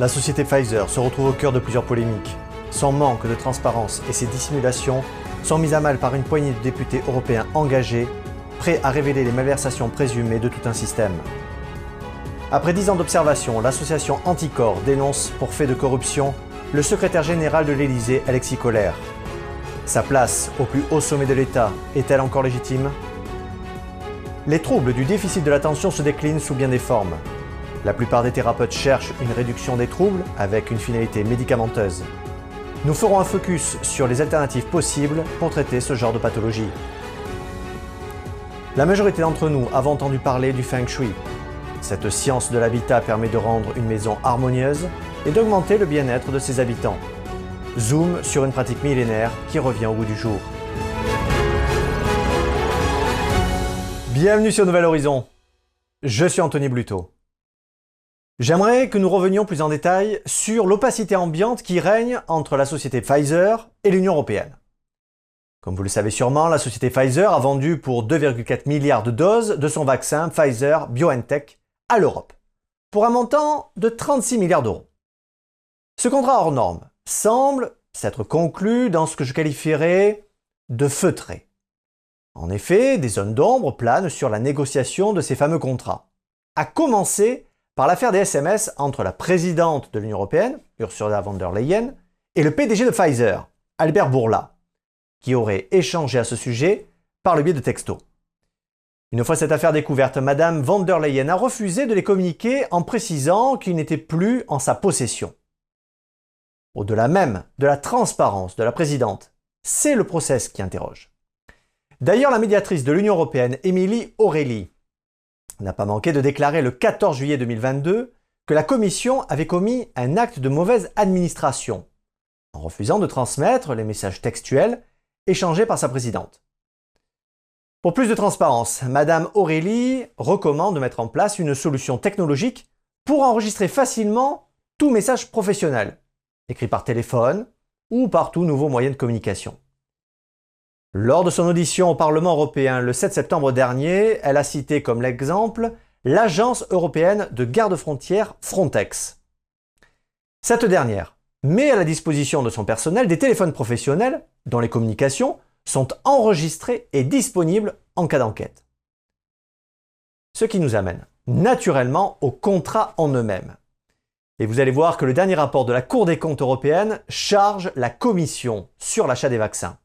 La société Pfizer se retrouve au cœur de plusieurs polémiques. Son manque de transparence et ses dissimulations sont mises à mal par une poignée de députés européens engagés, prêts à révéler les malversations présumées de tout un système. Après dix ans d'observation, l'association Anticor dénonce pour fait de corruption le secrétaire général de l'Élysée, Alexis Collère. Sa place au plus haut sommet de l'État est-elle encore légitime? Les troubles du déficit de l'attention se déclinent sous bien des formes. La plupart des thérapeutes cherchent une réduction des troubles avec une finalité médicamenteuse. Nous ferons un focus sur les alternatives possibles pour traiter ce genre de pathologie. La majorité d'entre nous avons entendu parler du feng shui. Cette science de l'habitat permet de rendre une maison harmonieuse et d'augmenter le bien-être de ses habitants. Zoom sur une pratique millénaire qui revient au bout du jour. Bienvenue sur Nouvel Horizon. Je suis Anthony Bluto. J'aimerais que nous revenions plus en détail sur l'opacité ambiante qui règne entre la société Pfizer et l'Union européenne. Comme vous le savez sûrement, la société Pfizer a vendu pour 2,4 milliards de doses de son vaccin Pfizer BioNTech à l'Europe, pour un montant de 36 milliards d'euros. Ce contrat hors norme semble s'être conclu dans ce que je qualifierais de feutré. En effet, des zones d'ombre planent sur la négociation de ces fameux contrats, à commencer par l'affaire des SMS entre la présidente de l'Union européenne, Ursula von der Leyen, et le PDG de Pfizer, Albert Bourla, qui auraient échangé à ce sujet par le biais de textos. Une fois cette affaire découverte, Madame von der Leyen a refusé de les communiquer en précisant qu'ils n'étaient plus en sa possession. Au-delà même de la transparence de la présidente, c'est le process qui interroge. D'ailleurs, la médiatrice de l'Union européenne, Émilie Aurélie, n'a pas manqué de déclarer le 14 juillet 2022 que la Commission avait commis un acte de mauvaise administration en refusant de transmettre les messages textuels échangés par sa présidente. Pour plus de transparence, Madame Aurélie recommande de mettre en place une solution technologique pour enregistrer facilement tout message professionnel, écrit par téléphone ou par tout nouveau moyen de communication. Lors de son audition au Parlement européen le 7 septembre dernier, elle a cité comme l'exemple l'Agence européenne de garde-frontières Frontex. Cette dernière met à la disposition de son personnel des téléphones professionnels dont les communications sont enregistrées et disponibles en cas d'enquête. Ce qui nous amène naturellement aux contrats en eux-mêmes. Et vous allez voir que le dernier rapport de la Cour des comptes européenne charge la Commission sur l'achat des vaccins.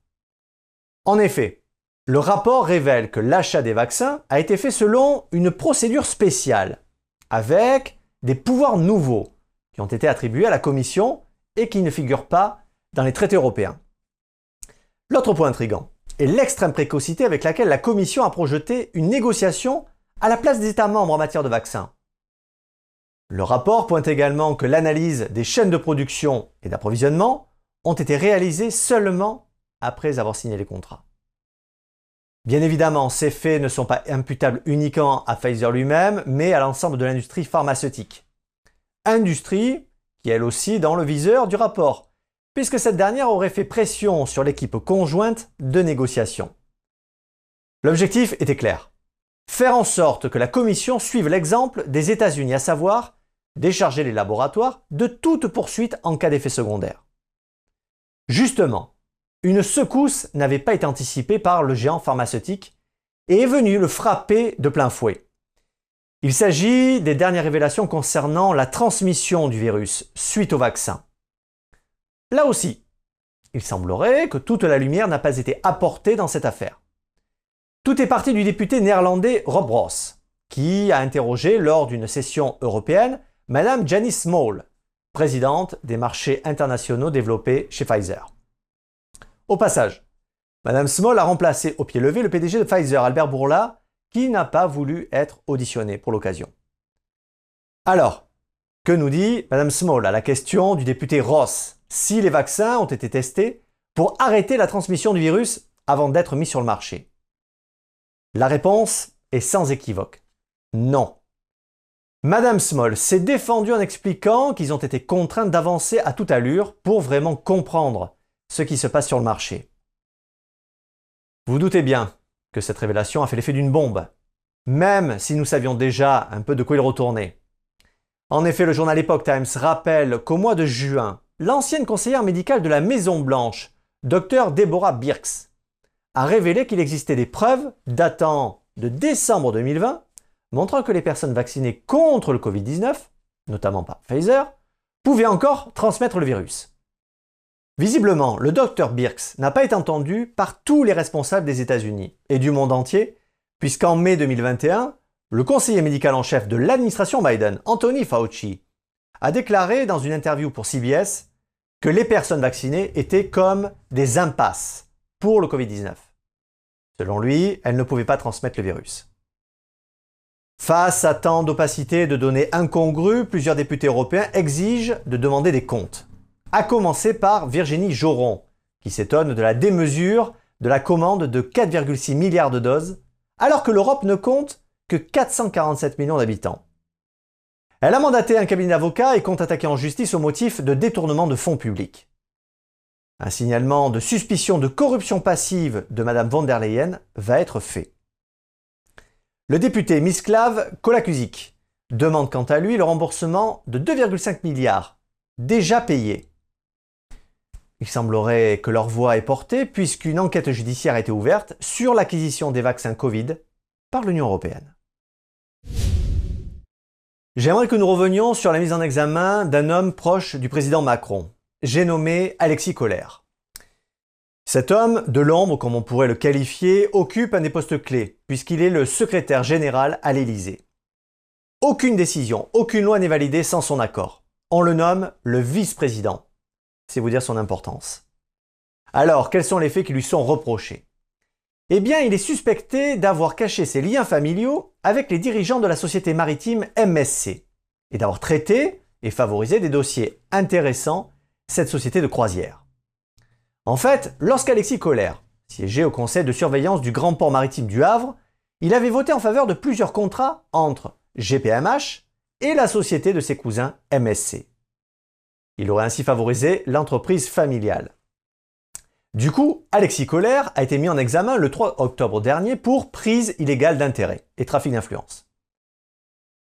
En effet, le rapport révèle que l'achat des vaccins a été fait selon une procédure spéciale, avec des pouvoirs nouveaux qui ont été attribués à la Commission et qui ne figurent pas dans les traités européens. L'autre point intrigant est l'extrême précocité avec laquelle la Commission a projeté une négociation à la place des États membres en matière de vaccins. Le rapport pointe également que l'analyse des chaînes de production et d'approvisionnement ont été réalisées seulement après avoir signé les contrats. Bien évidemment, ces faits ne sont pas imputables uniquement à Pfizer lui-même, mais à l'ensemble de l'industrie pharmaceutique. Industrie qui est elle aussi dans le viseur du rapport, puisque cette dernière aurait fait pression sur l'équipe conjointe de négociation. L'objectif était clair. Faire en sorte que la Commission suive l'exemple des États-Unis, à savoir décharger les laboratoires de toute poursuite en cas d'effet secondaire. Justement, une secousse n'avait pas été anticipée par le géant pharmaceutique et est venue le frapper de plein fouet. Il s'agit des dernières révélations concernant la transmission du virus suite au vaccin. Là aussi, il semblerait que toute la lumière n'a pas été apportée dans cette affaire. Tout est parti du député néerlandais Rob Ross, qui a interrogé lors d'une session européenne Madame Janice Small, présidente des marchés internationaux développés chez Pfizer. Au passage, Madame Small a remplacé au pied levé le PDG de Pfizer, Albert Bourla, qui n'a pas voulu être auditionné pour l'occasion. Alors, que nous dit Madame Small à la question du député Ross? Si les vaccins ont été testés pour arrêter la transmission du virus avant d'être mis sur le marché? La réponse est sans équivoque. Non. Madame Small s'est défendue en expliquant qu'ils ont été contraints d'avancer à toute allure pour vraiment comprendre ce qui se passe sur le marché. Vous doutez bien que cette révélation a fait l'effet d'une bombe, même si nous savions déjà un peu de quoi il retournait. En effet, le journal Epoch Times rappelle qu'au mois de juin, l'ancienne conseillère médicale de la Maison Blanche, Dr Deborah Birx, a révélé qu'il existait des preuves datant de décembre 2020 montrant que les personnes vaccinées contre le Covid-19, notamment par Pfizer, pouvaient encore transmettre le virus. Visiblement, le docteur Birx n'a pas été entendu par tous les responsables des États-Unis et du monde entier, puisqu'en mai 2021, le conseiller médical en chef de l'administration Biden, Anthony Fauci, a déclaré dans une interview pour CBS que les personnes vaccinées étaient comme des impasses pour le Covid-19. Selon lui, elles ne pouvaient pas transmettre le virus. Face à tant d'opacité et de données incongrues, plusieurs députés européens exigent de demander des comptes. À commencer par Virginie Joron, qui s'étonne de la démesure de la commande de 4,6 milliards de doses, alors que l'Europe ne compte que 447 millions d'habitants. Elle a mandaté un cabinet d'avocats et compte attaquer en justice au motif de détournement de fonds publics. Un signalement de suspicion de corruption passive de Mme von der Leyen va être fait. Le député Misklav Kolakuzik demande quant à lui le remboursement de 2,5 milliards, déjà payés. Il semblerait que leur voix est portée puisqu'une enquête judiciaire a été ouverte sur l'acquisition des vaccins Covid par l'Union européenne. J'aimerais que nous revenions sur la mise en examen d'un homme proche du président Macron. J'ai nommé Alexis Collère. Cet homme, de l'ombre comme on pourrait le qualifier, occupe un des postes clés, puisqu'il est le secrétaire général à l'Élysée. Aucune décision, aucune loi n'est validée sans son accord. On le nomme le vice-président. C'est vous dire son importance. Alors, quels sont les faits qui lui sont reprochés? Eh bien, il est suspecté d'avoir caché ses liens familiaux avec les dirigeants de la société maritime MSC et d'avoir traité et favorisé des dossiers intéressants cette société de croisière. En fait, lorsqu'Alexis Colère siégeait au conseil de surveillance du grand port maritime du Havre, il avait voté en faveur de plusieurs contrats entre GPMH et la société de ses cousins MSC. Il aurait ainsi favorisé l'entreprise familiale. Du coup, Alexis Colère a été mis en examen le 3 octobre dernier pour prise illégale d'intérêt et trafic d'influence.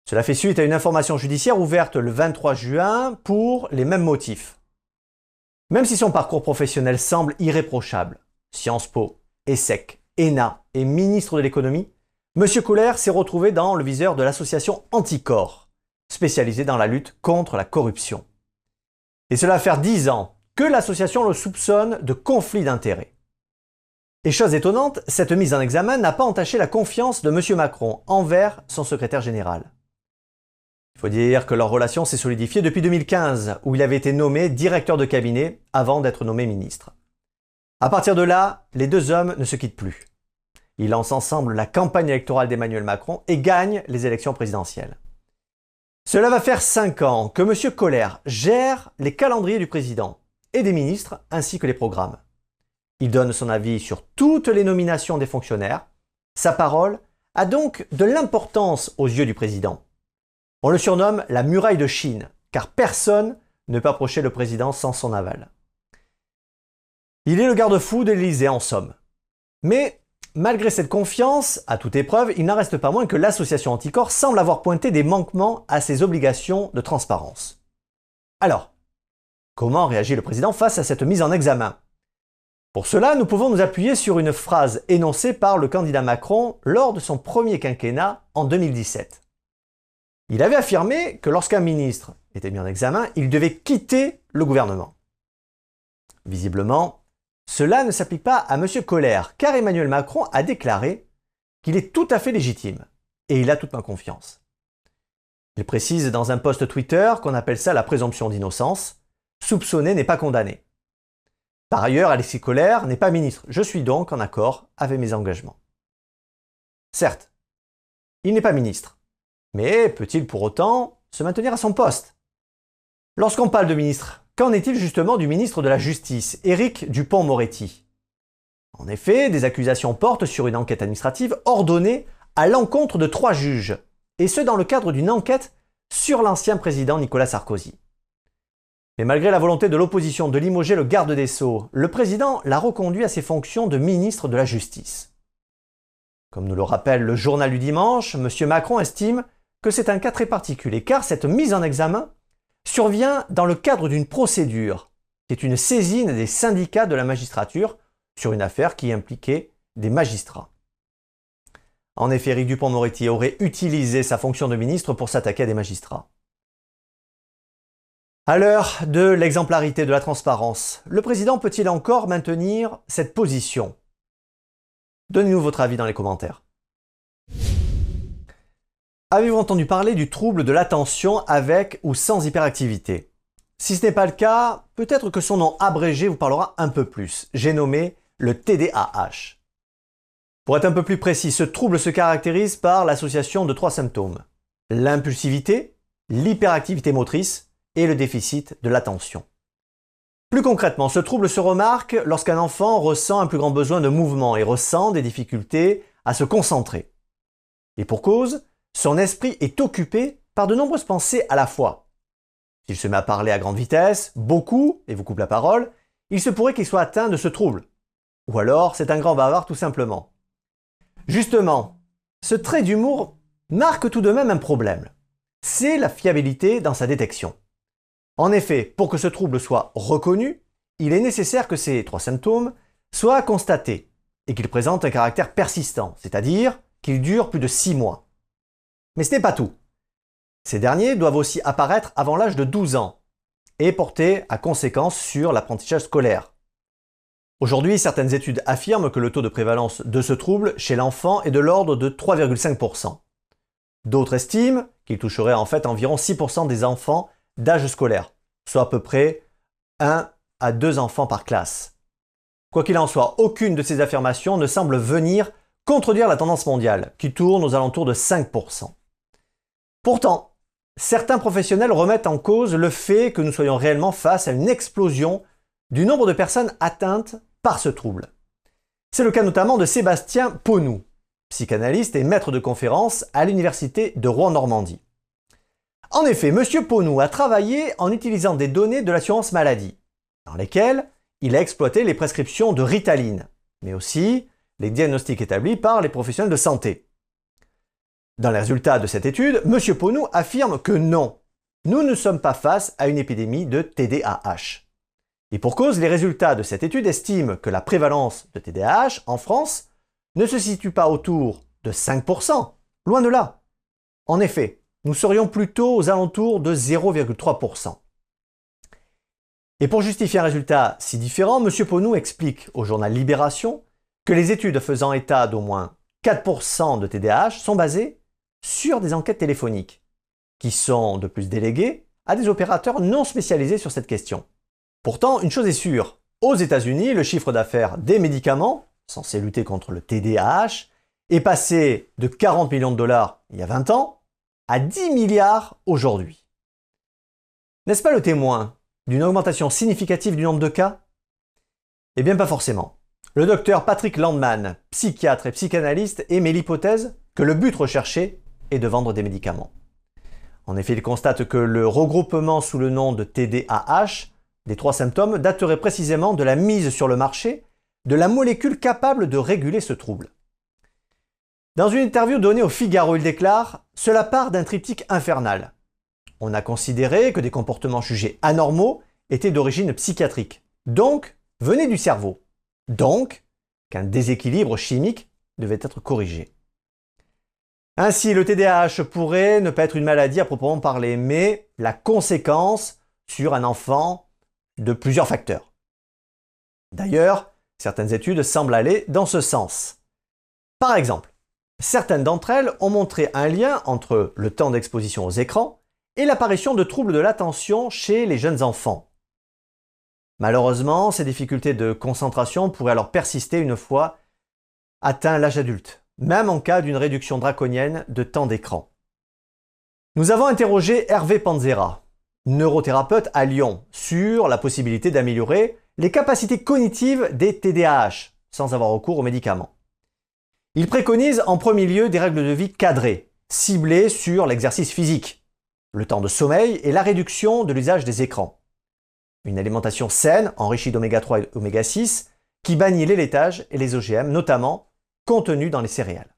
Cela fait suite à une information judiciaire ouverte le 23 juin pour les mêmes motifs. Même si son parcours professionnel semble irréprochable, Sciences Po, ESSEC, ENA et ministre de l'économie, M. Colère s'est retrouvé dans le viseur de l'association Anticor, spécialisée dans la lutte contre la corruption. Et cela fait dix ans que l'association le soupçonne de conflit d'intérêts. Et chose étonnante, cette mise en examen n'a pas entaché la confiance de M. Macron envers son secrétaire général. Il faut dire que leur relation s'est solidifiée depuis 2015, où il avait été nommé directeur de cabinet avant d'être nommé ministre. À partir de là, les deux hommes ne se quittent plus. Ils lancent ensemble la campagne électorale d'Emmanuel Macron et gagnent les élections présidentielles. Cela va faire cinq ans que M. Colère gère les calendriers du président et des ministres ainsi que les programmes. Il donne son avis sur toutes les nominations des fonctionnaires. Sa parole a donc de l'importance aux yeux du président. On le surnomme la muraille de Chine, car personne ne peut approcher le président sans son aval. Il est le garde-fou de l'Élysée en somme. Mais malgré cette confiance, à toute épreuve, il n'en reste pas moins que l'association Anticorps semble avoir pointé des manquements à ses obligations de transparence. Alors, comment réagit le président face à cette mise en examen? Pour cela, nous pouvons nous appuyer sur une phrase énoncée par le candidat Macron lors de son premier quinquennat en 2017. Il avait affirmé que lorsqu'un ministre était mis en examen, il devait quitter le gouvernement. Visiblement, cela ne s'applique pas à M. Colère, car Emmanuel Macron a déclaré qu'il est tout à fait légitime, et il a toute ma confiance. Il précise dans un post Twitter qu'on appelle ça la présomption d'innocence, soupçonné n'est pas condamné. Par ailleurs, Alexis Colère n'est pas ministre, je suis donc en accord avec mes engagements. Certes, il n'est pas ministre, mais peut-il pour autant se maintenir à son poste? Lorsqu'on parle de ministre, qu'en est-il justement du ministre de la Justice, Éric Dupont-Moretti En effet, des accusations portent sur une enquête administrative ordonnée à l'encontre de trois juges, et ce dans le cadre d'une enquête sur l'ancien président Nicolas Sarkozy. Mais malgré la volonté de l'opposition de limoger le garde des Sceaux, le président l'a reconduit à ses fonctions de ministre de la Justice. Comme nous le rappelle le journal du dimanche, M. Macron estime que c'est un cas très particulier, car cette mise en examen survient dans le cadre d'une procédure, qui est une saisine des syndicats de la magistrature sur une affaire qui impliquait des magistrats. En effet, Éric Dupont-Moretti aurait utilisé sa fonction de ministre pour s'attaquer à des magistrats. À l'heure de l'exemplarité de la transparence, le président peut-il encore maintenir cette position? Donnez-nous votre avis dans les commentaires. Avez-vous entendu parler du trouble de l'attention avec ou sans hyperactivité? Si ce n'est pas le cas, peut-être que son nom abrégé vous parlera un peu plus. J'ai nommé le TDAH. Pour être un peu plus précis, ce trouble se caractérise par l'association de trois symptômes. L'impulsivité, l'hyperactivité motrice et le déficit de l'attention. Plus concrètement, ce trouble se remarque lorsqu'un enfant ressent un plus grand besoin de mouvement et ressent des difficultés à se concentrer. Et pour cause, son esprit est occupé par de nombreuses pensées à la fois. S'il se met à parler à grande vitesse, beaucoup, et vous coupe la parole, il se pourrait qu'il soit atteint de ce trouble. Ou alors, c'est un grand bavard tout simplement. Justement, ce trait d'humour marque tout de même un problème. C'est la fiabilité dans sa détection. En effet, pour que ce trouble soit reconnu, il est nécessaire que ces trois symptômes soient constatés et qu'ils présentent un caractère persistant, c'est-à-dire qu'ils durent plus de six mois. Mais ce n'est pas tout. Ces derniers doivent aussi apparaître avant l'âge de 12 ans et porter à conséquence sur l'apprentissage scolaire. Aujourd'hui, certaines études affirment que le taux de prévalence de ce trouble chez l'enfant est de l'ordre de 3,5%. D'autres estiment qu'il toucherait en fait environ 6% des enfants d'âge scolaire, soit à peu près 1 à 2 enfants par classe. Quoi qu'il en soit, aucune de ces affirmations ne semble venir contredire la tendance mondiale, qui tourne aux alentours de 5%. Pourtant, certains professionnels remettent en cause le fait que nous soyons réellement face à une explosion du nombre de personnes atteintes par ce trouble. C'est le cas notamment de Sébastien Ponou, psychanalyste et maître de conférence à l'Université de Rouen-Normandie. En effet, M. Ponou a travaillé en utilisant des données de l'assurance maladie, dans lesquelles il a exploité les prescriptions de Ritaline, mais aussi les diagnostics établis par les professionnels de santé. Dans les résultats de cette étude, M. Ponou affirme que non, nous ne sommes pas face à une épidémie de TDAH. Et pour cause, les résultats de cette étude estiment que la prévalence de TDAH en France ne se situe pas autour de 5%, loin de là. En effet, nous serions plutôt aux alentours de 0,3%. Et pour justifier un résultat si différent, M. Ponou explique au journal Libération que les études faisant état d'au moins 4% de TDAH sont basées sur des enquêtes téléphoniques, qui sont de plus déléguées à des opérateurs non spécialisés sur cette question. Pourtant, une chose est sûre, aux États-Unis, le chiffre d'affaires des médicaments, censés lutter contre le TDAH, est passé de 40 millions de dollars il y a 20 ans à 10 milliards aujourd'hui. N'est-ce pas le témoin d'une augmentation significative du nombre de cas? Eh bien pas forcément. Le docteur Patrick Landman, psychiatre et psychanalyste, émet l'hypothèse que le but recherché de vendre des médicaments. En effet, il constate que le regroupement sous le nom de TDAH des trois symptômes daterait précisément de la mise sur le marché de la molécule capable de réguler ce trouble. Dans une interview donnée au Figaro, il déclare Cela part d'un triptyque infernal. On a considéré que des comportements jugés anormaux étaient d'origine psychiatrique, donc venaient du cerveau, donc qu'un déséquilibre chimique devait être corrigé. Ainsi, le TDAH pourrait ne pas être une maladie à proprement parler, mais la conséquence sur un enfant de plusieurs facteurs. D'ailleurs, certaines études semblent aller dans ce sens. Par exemple, certaines d'entre elles ont montré un lien entre le temps d'exposition aux écrans et l'apparition de troubles de l'attention chez les jeunes enfants. Malheureusement, ces difficultés de concentration pourraient alors persister une fois atteint l'âge adulte même en cas d'une réduction draconienne de temps d'écran. Nous avons interrogé Hervé Panzera, neurothérapeute à Lyon, sur la possibilité d'améliorer les capacités cognitives des TDAH sans avoir recours aux médicaments. Il préconise en premier lieu des règles de vie cadrées, ciblées sur l'exercice physique, le temps de sommeil et la réduction de l'usage des écrans. Une alimentation saine, enrichie d'oméga 3 et oméga 6, qui bannit les laitages et les OGM, notamment contenu dans les céréales.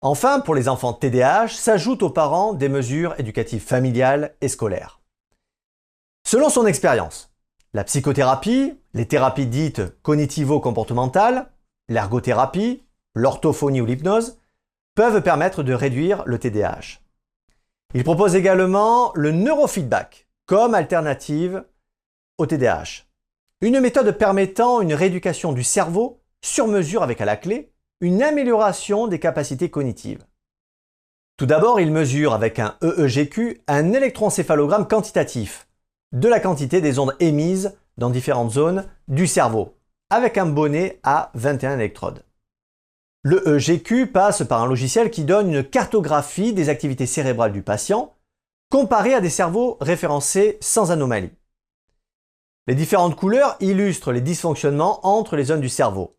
Enfin, pour les enfants TDAH, s'ajoutent aux parents des mesures éducatives familiales et scolaires. Selon son expérience, la psychothérapie, les thérapies dites cognitivo-comportementales, l'ergothérapie, l'orthophonie ou l'hypnose peuvent permettre de réduire le TDAH. Il propose également le neurofeedback comme alternative au TDAH. Une méthode permettant une rééducation du cerveau sur mesure avec à la clé une amélioration des capacités cognitives. Tout d'abord, il mesure avec un EEGQ un électroencéphalogramme quantitatif de la quantité des ondes émises dans différentes zones du cerveau, avec un bonnet à 21 électrodes. Le EEGQ passe par un logiciel qui donne une cartographie des activités cérébrales du patient, comparée à des cerveaux référencés sans anomalie. Les différentes couleurs illustrent les dysfonctionnements entre les zones du cerveau.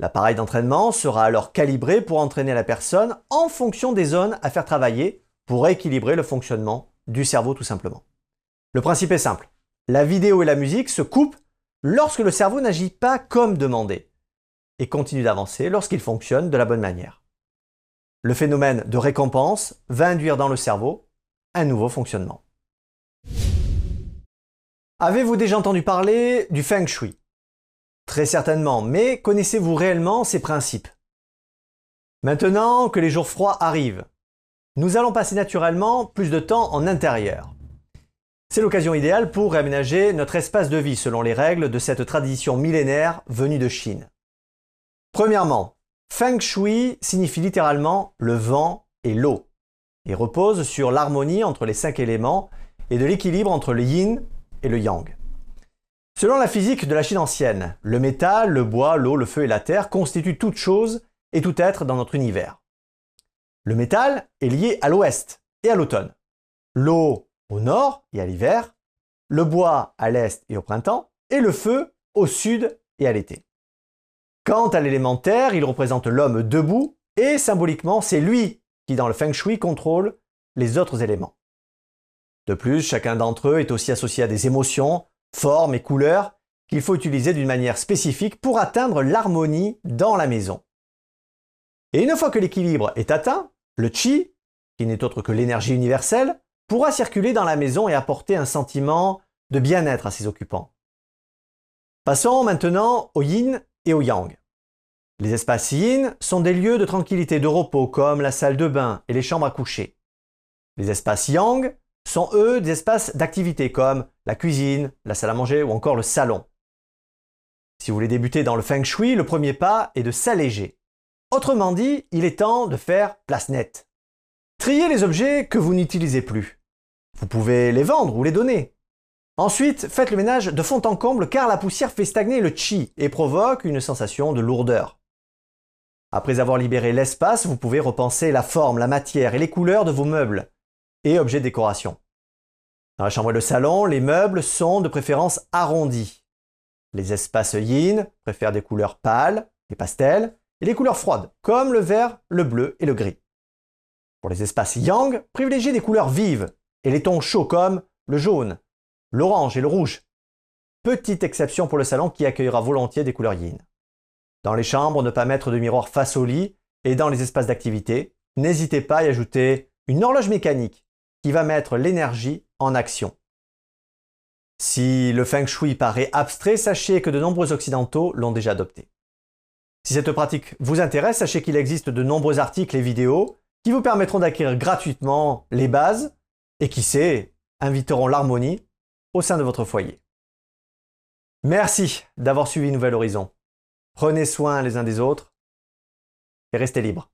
L'appareil d'entraînement sera alors calibré pour entraîner la personne en fonction des zones à faire travailler pour équilibrer le fonctionnement du cerveau tout simplement. Le principe est simple. La vidéo et la musique se coupent lorsque le cerveau n'agit pas comme demandé et continue d'avancer lorsqu'il fonctionne de la bonne manière. Le phénomène de récompense va induire dans le cerveau un nouveau fonctionnement. Avez-vous déjà entendu parler du feng shui? Très certainement, mais connaissez-vous réellement ces principes? Maintenant que les jours froids arrivent, nous allons passer naturellement plus de temps en intérieur. C'est l'occasion idéale pour réaménager notre espace de vie selon les règles de cette tradition millénaire venue de Chine. Premièrement, Feng Shui signifie littéralement le vent et l'eau et repose sur l'harmonie entre les cinq éléments et de l'équilibre entre le yin et le yang. Selon la physique de la Chine ancienne, le métal, le bois, l'eau, le feu et la terre constituent toute chose et tout être dans notre univers. Le métal est lié à l'ouest et à l'automne. L'eau au nord et à l'hiver. Le bois à l'est et au printemps. Et le feu au sud et à l'été. Quant à l'élémentaire, il représente l'homme debout et symboliquement, c'est lui qui, dans le feng shui, contrôle les autres éléments. De plus, chacun d'entre eux est aussi associé à des émotions, formes et couleurs qu'il faut utiliser d'une manière spécifique pour atteindre l'harmonie dans la maison. Et une fois que l'équilibre est atteint, le chi, qui n'est autre que l'énergie universelle, pourra circuler dans la maison et apporter un sentiment de bien-être à ses occupants. Passons maintenant au yin et au yang. Les espaces yin sont des lieux de tranquillité, de repos, comme la salle de bain et les chambres à coucher. Les espaces yang sont eux des espaces d'activité comme la cuisine, la salle à manger ou encore le salon. Si vous voulez débuter dans le feng shui, le premier pas est de s'alléger. Autrement dit, il est temps de faire place nette. Triez les objets que vous n'utilisez plus. Vous pouvez les vendre ou les donner. Ensuite, faites le ménage de fond en comble car la poussière fait stagner le chi et provoque une sensation de lourdeur. Après avoir libéré l'espace, vous pouvez repenser la forme, la matière et les couleurs de vos meubles et objets de décoration. Dans la chambre et le salon, les meubles sont de préférence arrondis. Les espaces yin préfèrent des couleurs pâles, les pastels, et les couleurs froides, comme le vert, le bleu et le gris. Pour les espaces yang, privilégiez des couleurs vives et les tons chauds comme le jaune, l'orange et le rouge. Petite exception pour le salon qui accueillera volontiers des couleurs yin. Dans les chambres, ne pas mettre de miroir face au lit et dans les espaces d'activité, n'hésitez pas à y ajouter une horloge mécanique qui va mettre l'énergie en action. Si le feng shui paraît abstrait, sachez que de nombreux occidentaux l'ont déjà adopté. Si cette pratique vous intéresse, sachez qu'il existe de nombreux articles et vidéos qui vous permettront d'acquérir gratuitement les bases et qui sait, inviteront l'harmonie au sein de votre foyer. Merci d'avoir suivi Nouvel Horizon. Prenez soin les uns des autres et restez libres.